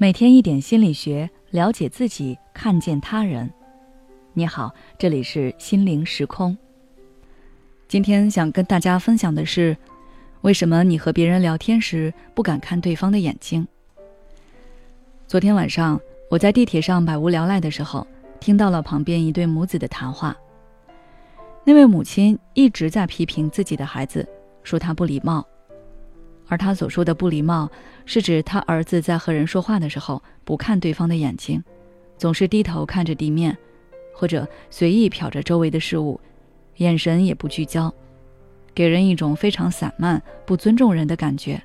每天一点心理学，了解自己，看见他人。你好，这里是心灵时空。今天想跟大家分享的是，为什么你和别人聊天时不敢看对方的眼睛？昨天晚上我在地铁上百无聊赖的时候，听到了旁边一对母子的谈话。那位母亲一直在批评自己的孩子，说他不礼貌。而他所说的不礼貌，是指他儿子在和人说话的时候不看对方的眼睛，总是低头看着地面，或者随意瞟着周围的事物，眼神也不聚焦，给人一种非常散漫、不尊重人的感觉。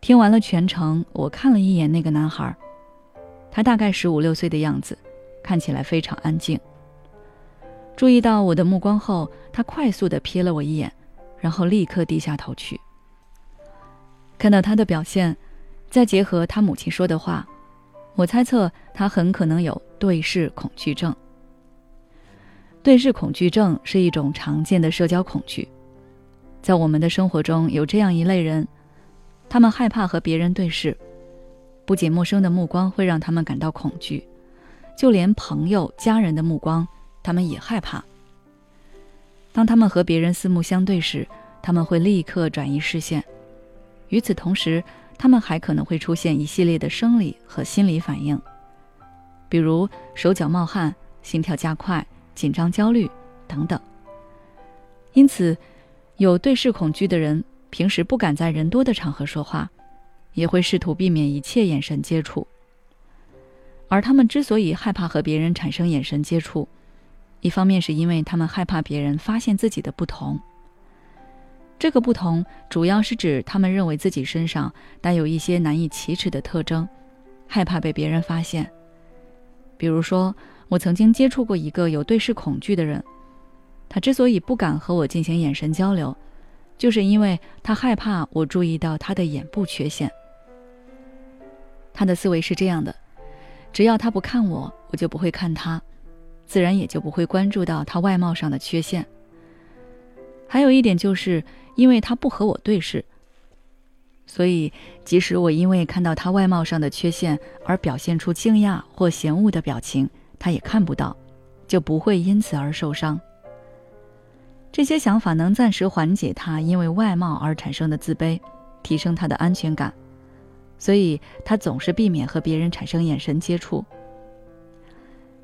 听完了全程，我看了一眼那个男孩，他大概十五六岁的样子，看起来非常安静。注意到我的目光后，他快速地瞥了我一眼，然后立刻低下头去。看到他的表现，再结合他母亲说的话，我猜测他很可能有对视恐惧症。对视恐惧症是一种常见的社交恐惧，在我们的生活中有这样一类人，他们害怕和别人对视，不仅陌生的目光会让他们感到恐惧，就连朋友、家人的目光，他们也害怕。当他们和别人四目相对时，他们会立刻转移视线。与此同时，他们还可能会出现一系列的生理和心理反应，比如手脚冒汗、心跳加快、紧张、焦虑等等。因此，有对视恐惧的人平时不敢在人多的场合说话，也会试图避免一切眼神接触。而他们之所以害怕和别人产生眼神接触，一方面是因为他们害怕别人发现自己的不同。这个不同主要是指他们认为自己身上带有一些难以启齿的特征，害怕被别人发现。比如说，我曾经接触过一个有对视恐惧的人，他之所以不敢和我进行眼神交流，就是因为他害怕我注意到他的眼部缺陷。他的思维是这样的：只要他不看我，我就不会看他，自然也就不会关注到他外貌上的缺陷。还有一点就是。因为他不和我对视，所以即使我因为看到他外貌上的缺陷而表现出惊讶或嫌恶的表情，他也看不到，就不会因此而受伤。这些想法能暂时缓解他因为外貌而产生的自卑，提升他的安全感，所以他总是避免和别人产生眼神接触。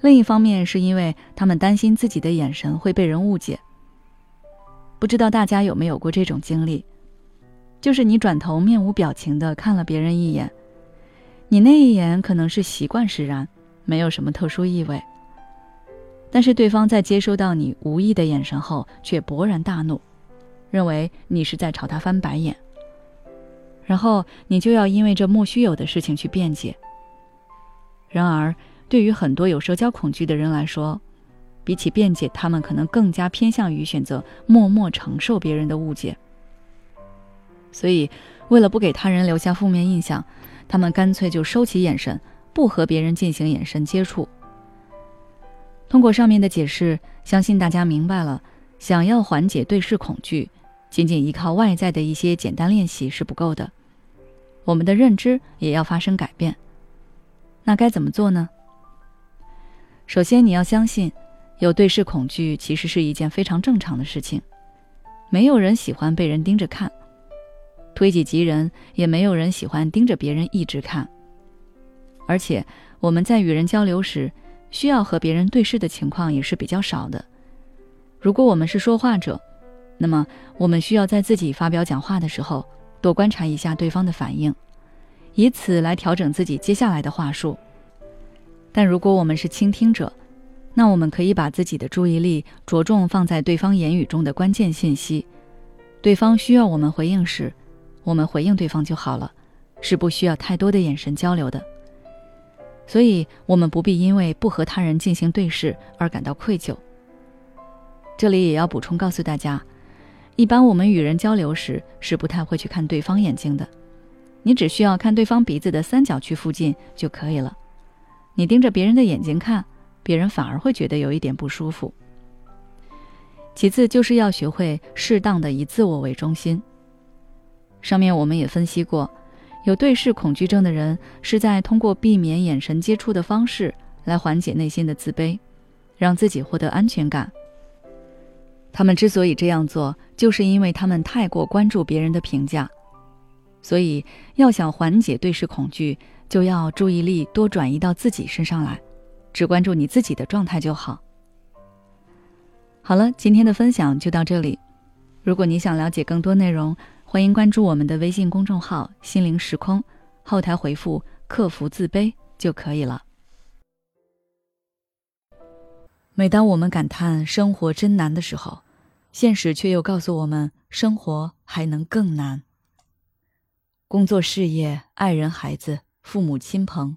另一方面，是因为他们担心自己的眼神会被人误解。不知道大家有没有过这种经历，就是你转头面无表情的看了别人一眼，你那一眼可能是习惯使然，没有什么特殊意味。但是对方在接收到你无意的眼神后，却勃然大怒，认为你是在朝他翻白眼，然后你就要因为这莫须有的事情去辩解。然而，对于很多有社交恐惧的人来说，比起辩解，他们可能更加偏向于选择默默承受别人的误解。所以，为了不给他人留下负面印象，他们干脆就收起眼神，不和别人进行眼神接触。通过上面的解释，相信大家明白了，想要缓解对视恐惧，仅仅依靠外在的一些简单练习是不够的，我们的认知也要发生改变。那该怎么做呢？首先，你要相信。有对视恐惧其实是一件非常正常的事情，没有人喜欢被人盯着看，推己及人，也没有人喜欢盯着别人一直看。而且我们在与人交流时，需要和别人对视的情况也是比较少的。如果我们是说话者，那么我们需要在自己发表讲话的时候，多观察一下对方的反应，以此来调整自己接下来的话术。但如果我们是倾听者，那我们可以把自己的注意力着重放在对方言语中的关键信息，对方需要我们回应时，我们回应对方就好了，是不需要太多的眼神交流的。所以，我们不必因为不和他人进行对视而感到愧疚。这里也要补充告诉大家，一般我们与人交流时是不太会去看对方眼睛的，你只需要看对方鼻子的三角区附近就可以了。你盯着别人的眼睛看。别人反而会觉得有一点不舒服。其次，就是要学会适当的以自我为中心。上面我们也分析过，有对视恐惧症的人是在通过避免眼神接触的方式来缓解内心的自卑，让自己获得安全感。他们之所以这样做，就是因为他们太过关注别人的评价。所以，要想缓解对视恐惧，就要注意力多转移到自己身上来，只关注你自己的状态就好。好了，今天的分享就到这里。如果你想了解更多内容，欢迎关注我们的微信公众号“心灵时空”，后台回复“克服自卑”就可以了。每当我们感叹生活真难的时候，现实却又告诉我们，生活还能更难。工作、事业、爱人、孩子、父母亲朋，